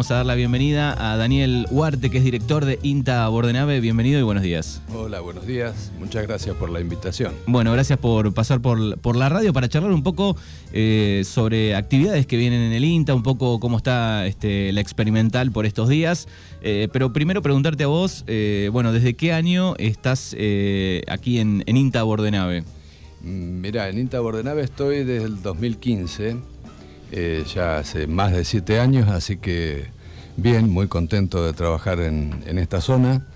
vamos a dar la bienvenida a Daniel Huarte, que es director de INTA Bordenave. Bienvenido y buenos días. Hola, buenos días. Muchas gracias por la invitación. Bueno, gracias por pasar por, por la radio para charlar un poco eh, sobre actividades que vienen en el INTA, un poco cómo está este, la experimental por estos días. Eh, pero primero preguntarte a vos, eh, bueno, ¿desde qué año estás aquí en, en INTA Bordenave? Mm, Mirá, en INTA Bordenave estoy desde el 2015 eh, ya hace más de siete años, así que bien, muy contento de trabajar en, esta zona.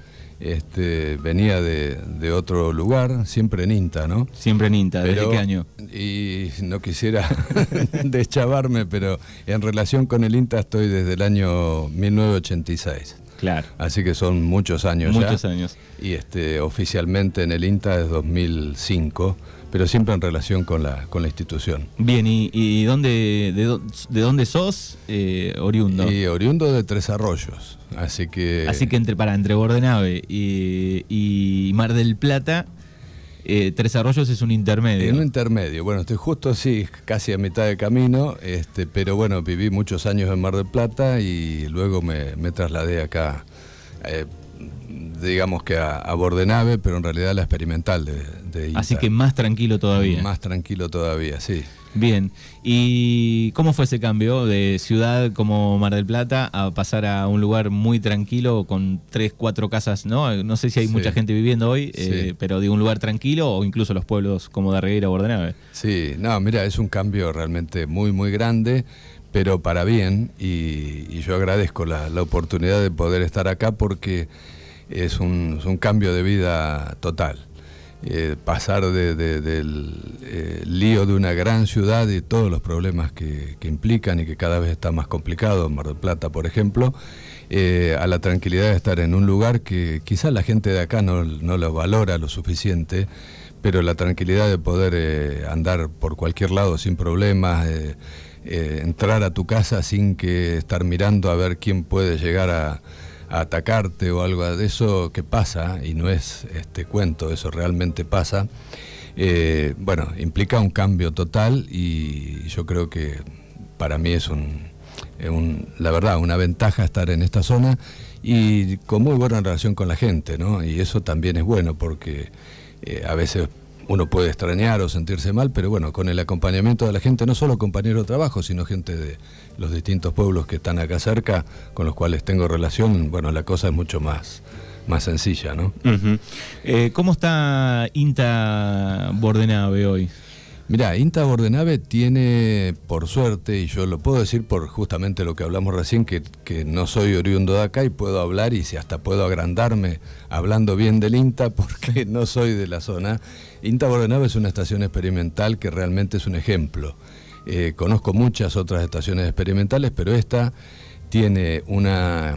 Este, venía de, otro lugar, siempre en INTA, ¿no? Siempre en INTA, ¿desde qué año? Y no quisiera deschavarme, pero en relación con el INTA estoy desde el año 1986. Claro. Así que son muchos años muchos años. Y este, oficialmente en el INTA es 2005 pero siempre en relación con la, con la institución. Bien, ¿y, dónde, de, dónde sos eh, oriundo? Y oriundo de Tres Arroyos, así que... Así que entre, para, entre Bordenave y, Mar del Plata... Eh, Tres Arroyos es un intermedio. un intermedio. Bueno, estoy justo así, casi a mitad de camino, este, pero bueno, viví muchos años en Mar del Plata y luego me, trasladé acá eh, digamos que a, Bordenave, pero en realidad la experimental de, de Así que más tranquilo todavía. Más tranquilo todavía, sí. Bien, ¿y cómo fue ese cambio de ciudad como Mar del Plata a pasar a un lugar muy tranquilo con tres, cuatro casas, ¿no? No sé si hay mucha gente viviendo hoy, eh, pero de un lugar tranquilo o incluso los pueblos como Darreguera o Bordenave. Sí, no, mira, es un cambio realmente muy, muy grande pero para bien, y, yo agradezco la, la, oportunidad de poder estar acá porque es un, cambio de vida total. Eh, pasar del eh, lío de una gran ciudad y todos los problemas que, implican y que cada vez está más complicado, Mar del Plata por ejemplo, eh, a la tranquilidad de estar en un lugar que quizás la gente de acá no, no lo valora lo suficiente, pero la tranquilidad de poder andar por cualquier lado sin problemas, entrar a tu casa sin que estar mirando a ver quién puede llegar a atacarte o algo de eso que pasa, y no es este cuento, eso realmente pasa, eh, bueno, implica un cambio total y yo creo que para mí es un, la verdad, una ventaja estar en esta zona y con muy buena relación con la gente, ¿no? Y eso también es bueno porque eh, a veces uno puede extrañar o sentirse mal, pero bueno, con el acompañamiento de la gente, no solo compañeros de trabajo, sino gente de los distintos pueblos que están acá cerca, con los cuales tengo relación, bueno, la cosa es mucho más, más sencilla, ¿no? Eh, ¿Cómo está INTA Bordenave hoy? Mira, INTA Bordenave tiene, por suerte, y yo lo puedo decir por justamente lo que hablamos recién, que, que, no soy oriundo de acá y puedo hablar y si hasta puedo agrandarme hablando bien del INTA porque no soy de la zona. INTA Bordenave es una estación experimental que realmente es un ejemplo. Eh, conozco muchas otras estaciones experimentales, pero esta tiene una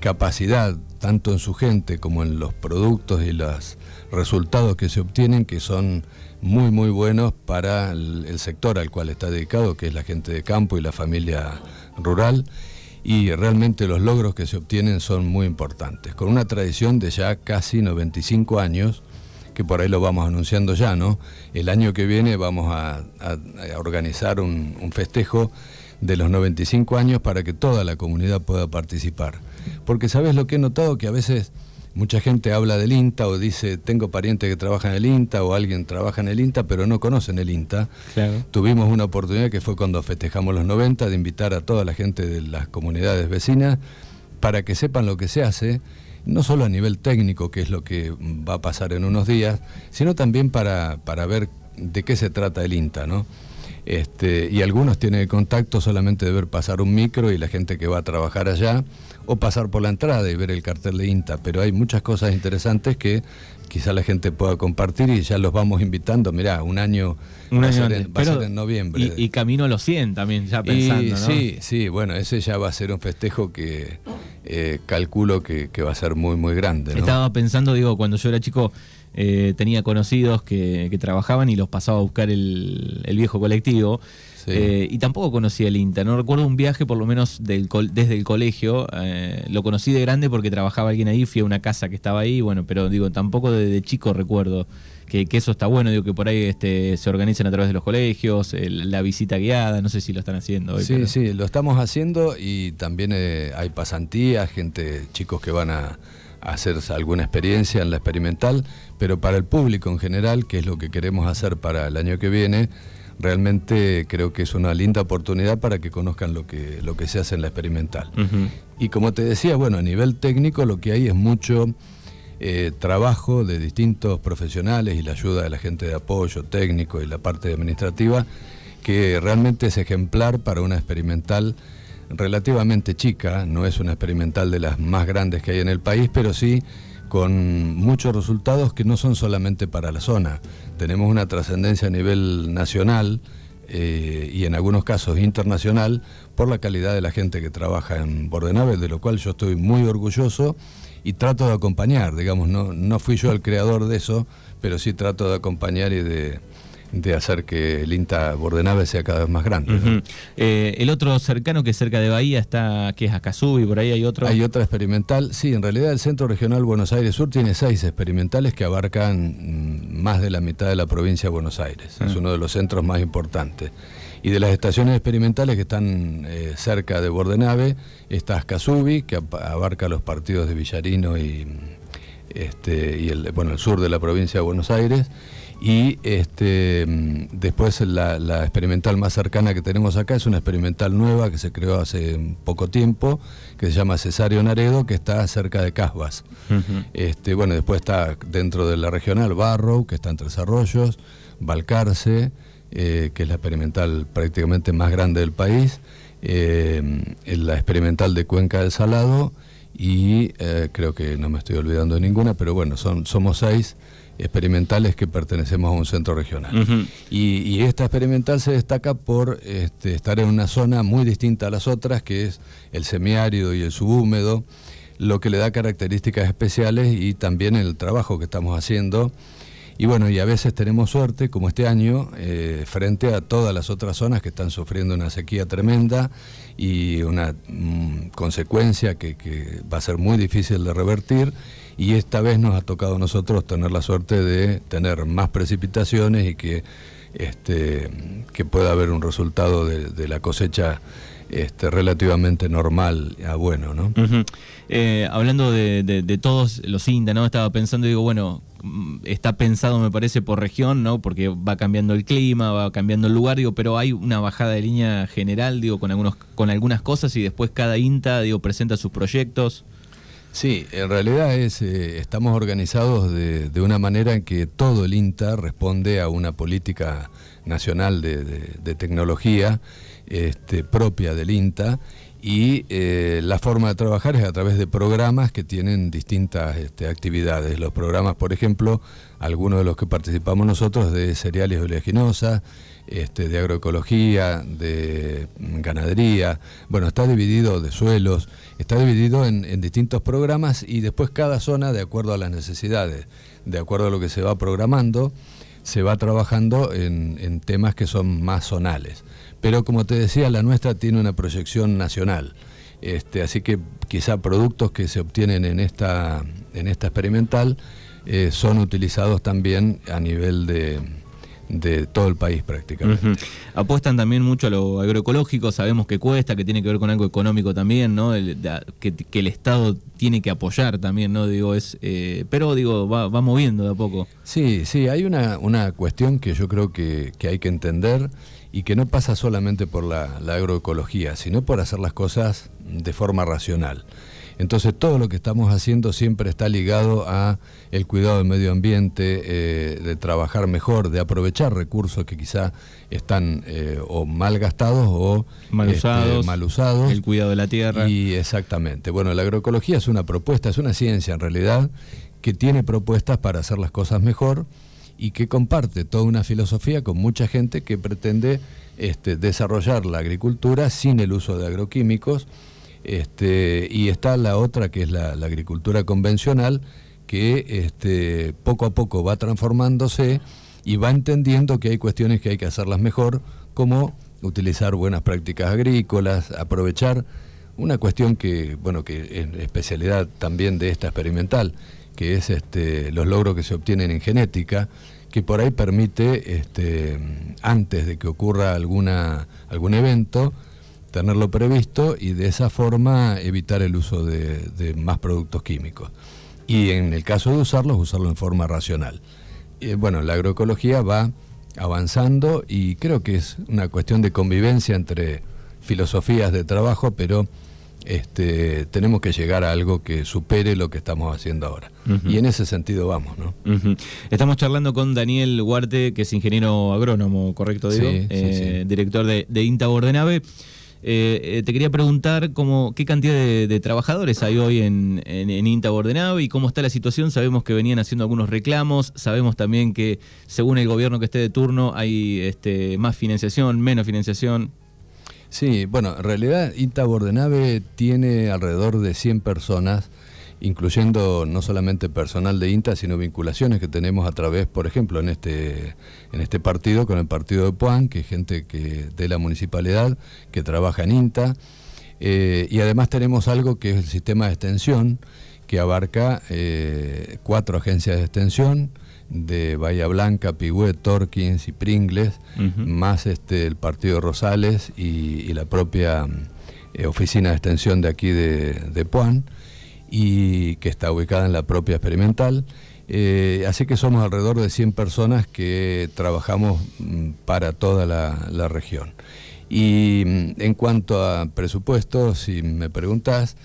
capacidad, tanto en su gente como en los productos y los resultados que se obtienen, que son muy, muy buenos para el, sector al cual está dedicado, que es la gente de campo y la familia rural. Y realmente los logros que se obtienen son muy importantes. Con una tradición de ya casi 95 años, que por ahí lo vamos anunciando ya, ¿no? El año que viene vamos a, organizar un, un, festejo de los 95 años para que toda la comunidad pueda participar. Porque sabes lo que he notado que a veces Mucha gente habla del INTA o dice, tengo parientes que trabajan en el INTA o alguien trabaja en el INTA, pero no conocen el INTA. Tuvimos una oportunidad que fue cuando festejamos los 90 de invitar a toda la gente de las comunidades vecinas para que sepan lo que se hace, no solo a nivel técnico, que es lo que va a pasar en unos días, sino también para, para ver de qué se trata el INTA, ¿no? Este, y algunos tienen contacto solamente de ver pasar un micro y la gente que va a trabajar allá, o pasar por la entrada y ver el cartel de INTA, pero hay muchas cosas interesantes que quizá la gente pueda compartir y ya los vamos invitando, mirá, un año, un va, año a ser, en, noviembre. Y, camino a los 100 también, ya pensando, Sí, sí, bueno, ese ya va a ser un festejo que eh, calculo que, va a ser muy, muy grande. Estaba pensando, digo, cuando yo era chico eh, tenía conocidos que, trabajaban y los pasaba a buscar el, viejo colectivo. Eh, y tampoco conocía el INTA. No recuerdo un viaje, por lo menos del desde el colegio. Eh, lo conocí de grande porque trabajaba alguien ahí, fui a una casa que estaba ahí, bueno, pero digo, tampoco de, chico recuerdo que, eso está bueno, digo que por ahí este, se organizan a través de los colegios, la visita guiada, no sé si lo están haciendo hoy. Sí, sí, lo estamos haciendo y también hay pasantías, gente, chicos que van a hacer alguna experiencia en la experimental, pero para el público en general, que es lo que queremos hacer para el año que viene, realmente creo que es una linda oportunidad para que conozcan lo que, lo que se hace en la experimental. Y como te decía, bueno, a nivel técnico lo que hay es mucho eh, trabajo de distintos profesionales y la ayuda de la gente de apoyo técnico y la parte administrativa, que realmente es ejemplar para una experimental relativamente chica, no es una experimental de las más grandes que hay en el país, pero sí con muchos resultados que no son solamente para la zona. Tenemos una trascendencia a nivel nacional eh, y en algunos casos internacional por la calidad de la gente que trabaja en Bordenave, de lo cual yo estoy muy orgulloso y trato de acompañar, digamos, no, no fui yo el creador de eso, pero sí trato de acompañar y de, de hacer que el INTA Bordenave sea cada vez más grande. Eh, el otro cercano que es cerca de Bahía está, que es y por ahí hay otro. Hay otra experimental, sí, en realidad el Centro Regional Buenos Aires Sur tiene seis experimentales que abarcan mm, más de la mitad de la provincia de Buenos Aires, es uno de los centros más importantes. Y de las estaciones experimentales que están eh, cerca de Bordenave, está Ascasubi, que abarca los partidos de Villarino y, este, y el, bueno, el sur de la provincia de Buenos Aires y este, mm, después la, experimental más cercana que tenemos acá es una experimental nueva que se creó hace poco tiempo, que se llama Cesario Naredo, que está cerca de Casbas. este, bueno, después está dentro de la regional Barrow, que está en Tres Arroyos, Balcarce, eh, que es la experimental prácticamente más grande del país, eh, la experimental de Cuenca del Salado y eh, creo que no me estoy olvidando de ninguna, pero bueno, son, somos seis experimentales que pertenecemos a un centro regional. y, esta experimental se destaca por este, estar en una zona muy distinta a las otras, que es el semiárido y el subhúmedo, lo que le da características especiales y también el trabajo que estamos haciendo. Y bueno, y a veces tenemos suerte, como este año, eh, frente a todas las otras zonas que están sufriendo una sequía tremenda y una mm, consecuencia que, va a ser muy difícil de revertir. Y esta vez nos ha tocado a nosotros tener la suerte de tener más precipitaciones y que, este, que pueda haber un resultado de, la cosecha este, relativamente normal a bueno, ¿no? Eh, hablando de, todos los INTA, ¿no? Estaba pensando, digo, bueno, mm, está pensado, me parece, por región, ¿no? Porque va cambiando el clima, va cambiando el lugar, digo, pero hay una bajada de línea general, digo, con algunos, con algunas cosas y después cada INTA, digo, presenta sus proyectos. Sí, en realidad es, eh, estamos organizados de, una manera en que todo el INTA responde a una política nacional de, tecnología este, propia del INTA y eh, la forma de trabajar es a través de programas que tienen distintas este, actividades. Los programas, por ejemplo, algunos de los que participamos nosotros de cereales oleaginosas, este, de agroecología, de ganadería, bueno, está dividido de suelos, está dividido en, distintos programas y después cada zona, de acuerdo a las necesidades, de acuerdo a lo que se va programando, se va trabajando en, temas que son más zonales. Pero como te decía, la nuestra tiene una proyección nacional. Este, así que quizá productos que se obtienen en esta, en esta experimental eh, son utilizados también a nivel de, de todo el país prácticamente. Apuestan también mucho a lo agroecológico, sabemos que cuesta, que tiene que ver con algo económico también, ¿no? que, el Estado tiene que apoyar también, ¿no? Digo, es, eh, pero digo, va, moviendo de a poco. Sí, sí, hay una, una cuestión que yo creo que, hay que entender y que no pasa solamente por la, la agroecología, sino por hacer las cosas de forma racional. Entonces todo lo que estamos haciendo siempre está ligado a el cuidado del medio ambiente, eh, de trabajar mejor, de aprovechar recursos que quizá están eh, o mal gastados o mal este, usados, mal usados. El cuidado de la tierra. Y exactamente. Bueno, la agroecología es una propuesta, es una ciencia en realidad que tiene propuestas para hacer las cosas mejor y que comparte toda una filosofía con mucha gente que pretende este, desarrollar la agricultura sin el uso de agroquímicos este, y está la otra que es la, agricultura convencional, que este, poco a poco va transformándose y va entendiendo que hay cuestiones que hay que hacerlas mejor, como utilizar buenas prácticas agrícolas, aprovechar una cuestión que, bueno, que es especialidad también de esta experimental, que es este, los logros que se obtienen en genética, que por ahí permite, este, antes de que ocurra alguna, algún evento, tenerlo previsto y de esa forma evitar el uso de, más productos químicos. Y en el caso de usarlos, usarlo en forma racional. bueno, la agroecología va avanzando y creo que es una cuestión de convivencia entre filosofías de trabajo, pero este, tenemos que llegar a algo que supere lo que estamos haciendo ahora. Y en ese sentido vamos, ¿no? Estamos charlando con Daniel Huarte, que es ingeniero agrónomo, ¿correcto, digo? Eh, director de, INTA Bordenave. Eh, eh, te quería preguntar cómo, qué cantidad de, trabajadores hay hoy en, en, INTA Bordenave y cómo está la situación. Sabemos que venían haciendo algunos reclamos, sabemos también que según el gobierno que esté de turno hay este, más financiación, menos financiación. Sí, bueno, en realidad INTA Bordenave tiene alrededor de 100 personas, incluyendo no solamente personal de INTA, sino vinculaciones que tenemos a través, por ejemplo, en este, en este partido, con el partido de Puan, que es gente que, de la municipalidad que trabaja en INTA. Eh, y además tenemos algo que es el sistema de extensión, que abarca eh, cuatro agencias de extensión, de Bahía Blanca, Pigüé, Torkins y Pringles, más este, el partido Rosales y, la propia eh, oficina de extensión de aquí de, de Puan, y que está ubicada en la propia experimental. Eh, así que somos alrededor de 100 personas que trabajamos mm, para toda la, región. Y mm, en cuanto a presupuestos, si me preguntas,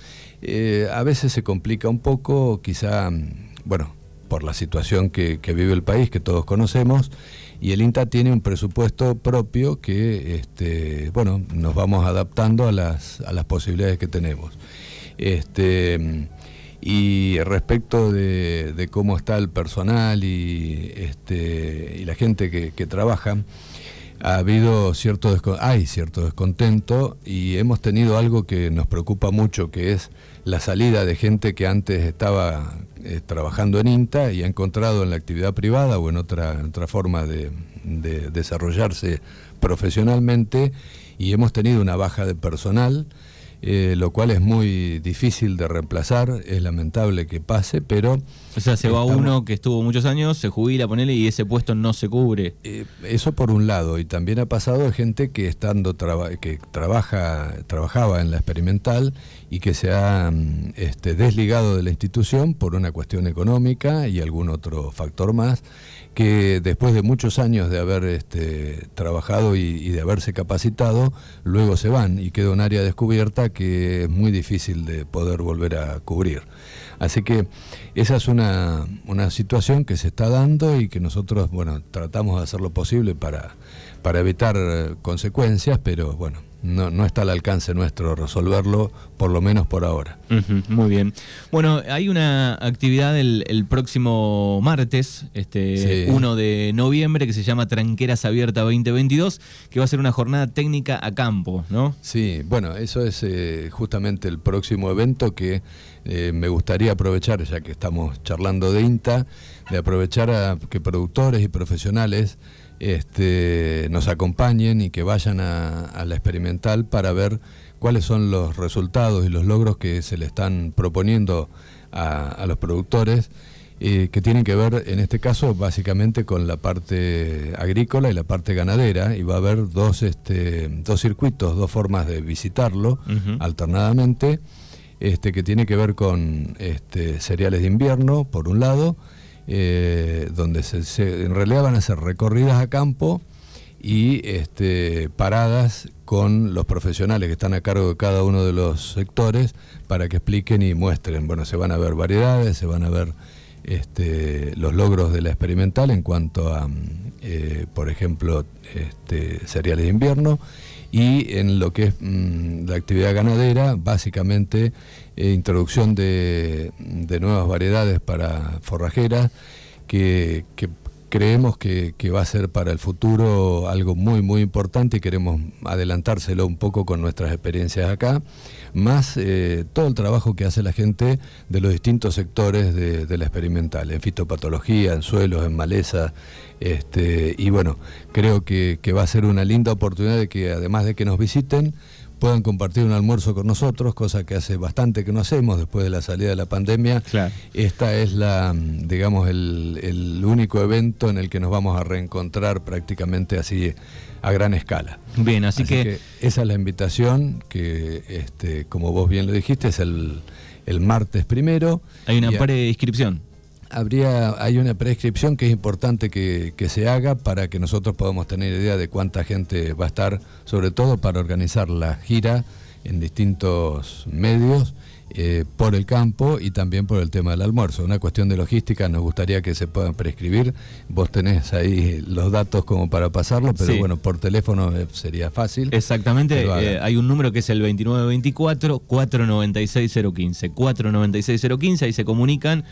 eh, a veces se complica un poco, quizá, mm, bueno, por la situación que, vive el país, que todos conocemos, y el INTA tiene un presupuesto propio que, este, bueno, nos vamos adaptando a las, a las posibilidades que tenemos. Este, y respecto de, cómo está el personal y, este, y la gente que, trabaja, ha habido cierto hay cierto descontento y hemos tenido algo que nos preocupa mucho, que es la salida de gente que antes estaba eh, trabajando en INTA y ha encontrado en la actividad privada o en otra, otra forma de desarrollarse profesionalmente y hemos tenido una baja de personal eh, lo cual es muy difícil de reemplazar, es lamentable que pase, pero... O sea, se va uno que estuvo muchos años, se jubila, ponele, y ese puesto no se cubre. Eh, eso por un lado, y también ha pasado de gente que estando que trabaja, trabajaba en la experimental y que se ha mm, este, desligado de la institución por una cuestión económica y algún otro factor más, que después de muchos años de haber este, trabajado y, de haberse capacitado, luego se van y queda un área descubierta que es muy difícil de poder volver a cubrir. Así que esa es una, una situación que se está dando y que nosotros, bueno, tratamos de hacer lo posible para, para evitar consecuencias, pero bueno, no, no está al alcance nuestro resolverlo, por lo menos por ahora. muy bien. Bueno, hay una actividad el, próximo martes, este 1 de noviembre, que se llama Tranqueras Abierta 2022, que va a ser una jornada técnica a campo, ¿no? Sí, bueno, eso es eh, justamente el próximo evento que eh, me gustaría aprovechar, ya que estamos charlando de INTA, de aprovechar a que productores y profesionales este, nos acompañen y que vayan a, la experimental para ver cuáles son los resultados y los logros que se le están proponiendo a, los productores, eh, que tienen que ver, en este caso, básicamente con la parte agrícola y la parte ganadera, y va a haber dos, este, dos circuitos, dos formas de visitarlo alternadamente, este, que tiene que ver con este, cereales de invierno, por un lado, eh, donde se, en realidad van a ser recorridas a campo y este, paradas con los profesionales que están a cargo de cada uno de los sectores para que expliquen y muestren. Bueno, se van a ver variedades, se van a ver este, los logros de la experimental en cuanto a, eh, por ejemplo, este, cereales de invierno y en lo que es mm, la actividad ganadera, básicamente eh, introducción de, nuevas variedades para forrajeras que, creemos que, va a ser para el futuro algo muy, muy importante y queremos adelantárselo un poco con nuestras experiencias acá, más eh, todo el trabajo que hace la gente de los distintos sectores de, la experimental, en fitopatología, en suelos, en maleza, este, y bueno, creo que va a ser una linda oportunidad de que además de que nos visiten, puedan compartir un almuerzo con nosotros, cosa que hace bastante que no hacemos después de la salida de la pandemia. Esta es la, digamos, el, único evento en el que nos vamos a reencontrar prácticamente así a gran escala. Bien, así, que... esa es la invitación que, este, como vos bien lo dijiste, es el, martes primero. Hay una pre-inscripción habría, hay una prescripción que es importante que, se haga para que nosotros podamos tener idea de cuánta gente va a estar, sobre todo para organizar la gira en distintos medios eh, por el campo y también por el tema del almuerzo. Una cuestión de logística, nos gustaría que se puedan prescribir. Vos tenés ahí los datos como para pasarlo, pero bueno, por teléfono eh, sería fácil. Exactamente, eh, hay un número que es el 2924 496 015. 496 015, ahí se comunican.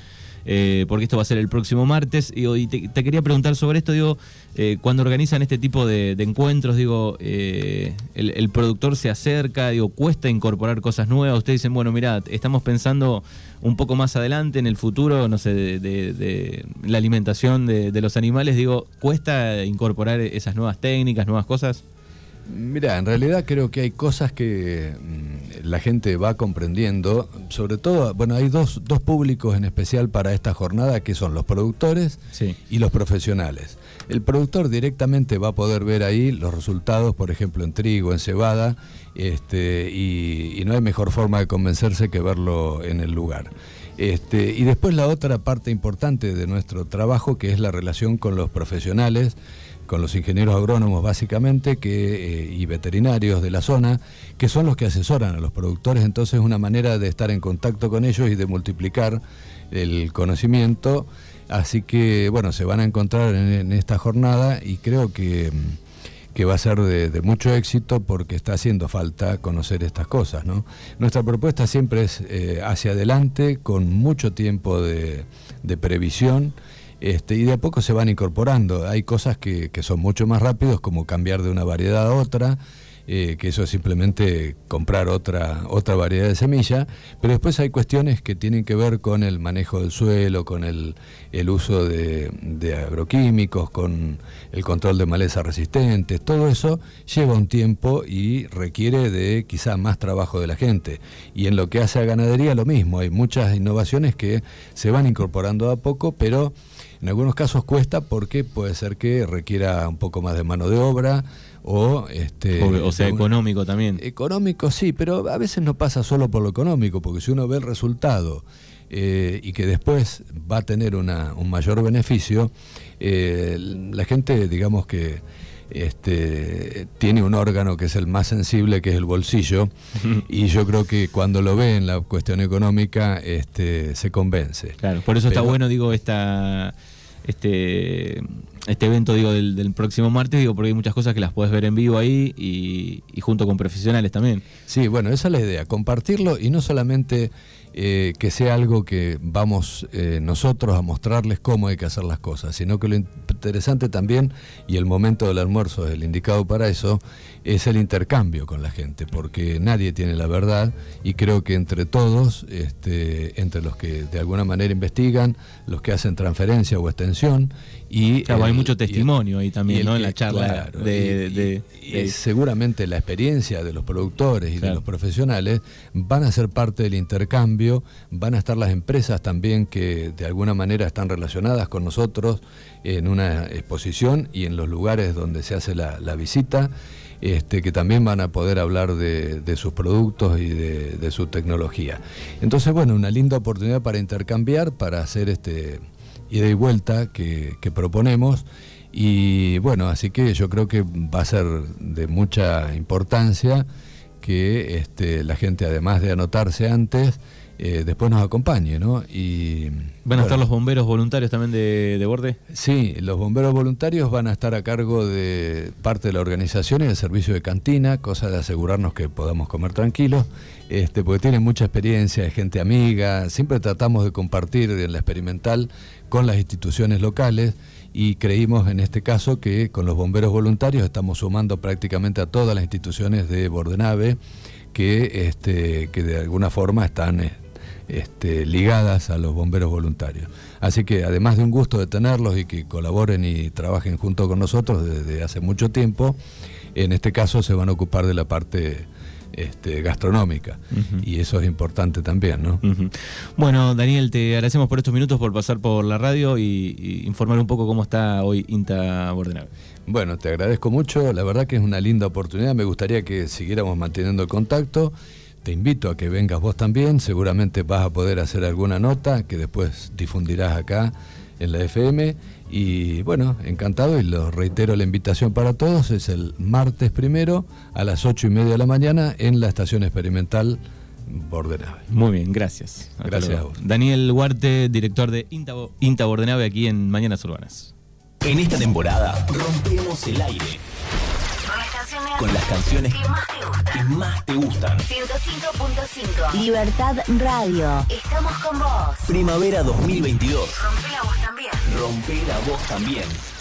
Eh, porque esto va a ser el próximo martes. Y, te, quería preguntar sobre esto, digo, eh, cuando organizan este tipo de, encuentros, digo, eh, el, productor se acerca, digo, cuesta incorporar cosas nuevas. Ustedes dicen, bueno, mira, estamos pensando un poco más adelante en el futuro, no sé, de, la alimentación de los animales, digo, ¿cuesta incorporar esas nuevas técnicas, nuevas cosas? Mira, en realidad creo que hay cosas que mm, la gente va comprendiendo, sobre todo, bueno, hay dos, dos públicos en especial para esta jornada, que son los productores y los profesionales. El productor directamente va a poder ver ahí los resultados, por ejemplo, en trigo, en cebada, este, y, no hay mejor forma de convencerse que verlo en el lugar. Este, y después la otra parte importante de nuestro trabajo, que es la relación con los profesionales, con los ingenieros agrónomos básicamente eh, y veterinarios de la zona, que son los que asesoran a los productores, entonces es una manera de estar en contacto con ellos y de multiplicar el conocimiento. Así que bueno, se van a encontrar en, esta jornada y creo que, que va a ser de, mucho éxito porque está haciendo falta conocer estas cosas. ¿no? Nuestra propuesta siempre es eh, hacia adelante, con mucho tiempo de, de previsión este, y de a poco se van incorporando. Hay cosas que, son mucho más rápidos, como cambiar de una variedad a otra, eh, que eso es simplemente comprar otra, otra variedad de semilla, pero después hay cuestiones que tienen que ver con el manejo del suelo, con el, uso de, agroquímicos, con el control de malezas resistentes, todo eso lleva un tiempo y requiere de quizá más trabajo de la gente. Y en lo que hace a ganadería lo mismo, hay muchas innovaciones que se van incorporando a poco, pero en algunos casos cuesta porque puede ser que requiera un poco más de mano de obra o este o, sea económico también. Económico sí, pero a veces no pasa solo por lo económico, porque si uno ve el resultado eh, y que después va a tener una, un mayor beneficio, eh, la gente digamos que este, tiene un órgano que es el más sensible, que es el bolsillo, y yo creo que cuando lo ve en la cuestión económica, este, se convence. Claro, por eso está bueno, digo, esta, este, este evento digo del, próximo martes, digo, porque hay muchas cosas que las puedes ver en vivo ahí y, y junto con profesionales también. Sí, bueno, esa es la idea, compartirlo y no solamente eh, que sea algo que vamos eh, nosotros a mostrarles cómo hay que hacer las cosas, sino que lo interesante también, y el momento del almuerzo es el indicado para eso, es el intercambio con la gente, porque nadie tiene la verdad y creo que entre todos, este, entre los que de alguna manera investigan, los que hacen transferencia o extensión, y hay mucho testimonio ahí también, ¿no? En la charla de, seguramente la experiencia de los productores y de los profesionales van a ser parte del intercambio, van a estar las empresas también que de alguna manera están relacionadas con nosotros en una exposición y en los lugares donde se hace la, visita. Este, que también van a poder hablar de, sus productos y de, su tecnología. Entonces, bueno, una linda oportunidad para intercambiar, para hacer este, ida y vuelta que, proponemos. Y bueno, así que yo creo que va a ser de mucha importancia que este, la gente, además de anotarse antes, eh, después nos acompañe, ¿no? Y, ¿Van a estar los bomberos voluntarios también de, de, borde? Sí, los bomberos voluntarios van a estar a cargo de parte de la organización y del servicio de cantina, cosa de asegurarnos que podamos comer tranquilos, este, porque tienen mucha experiencia, es gente amiga, siempre tratamos de compartir en la experimental con las instituciones locales y creímos en este caso que con los bomberos voluntarios estamos sumando prácticamente a todas las instituciones de Bordenave que, este, que de alguna forma están este, ligadas a los bomberos voluntarios. Así que además de un gusto de tenerlos y que colaboren y trabajen junto con nosotros desde hace mucho tiempo, en este caso se van a ocupar de la parte este, gastronómica. Y eso es importante también, ¿no? Bueno, Daniel, te agradecemos por estos minutos, por pasar por la radio y, informar un poco cómo está hoy INTA Bordenave. Bueno, te agradezco mucho, la verdad que es una linda oportunidad, me gustaría que siguiéramos manteniendo el contacto te invito a que vengas vos también, seguramente vas a poder hacer alguna nota que después difundirás acá en la FM. Y bueno, encantado y lo reitero la invitación para todos, es el martes primero a las ocho y media de la mañana en la estación experimental Bordenave. Muy bien, gracias. gracias a vos. Daniel Huarte, director de Inta, Inta Bordenave aquí en Mañanas Urbanas. En esta temporada rompemos el aire con las canciones que más te gustan. 105.5 Libertad Radio. Estamos con vos. Primavera 2022. Rompe la voz también. Rompe la voz también.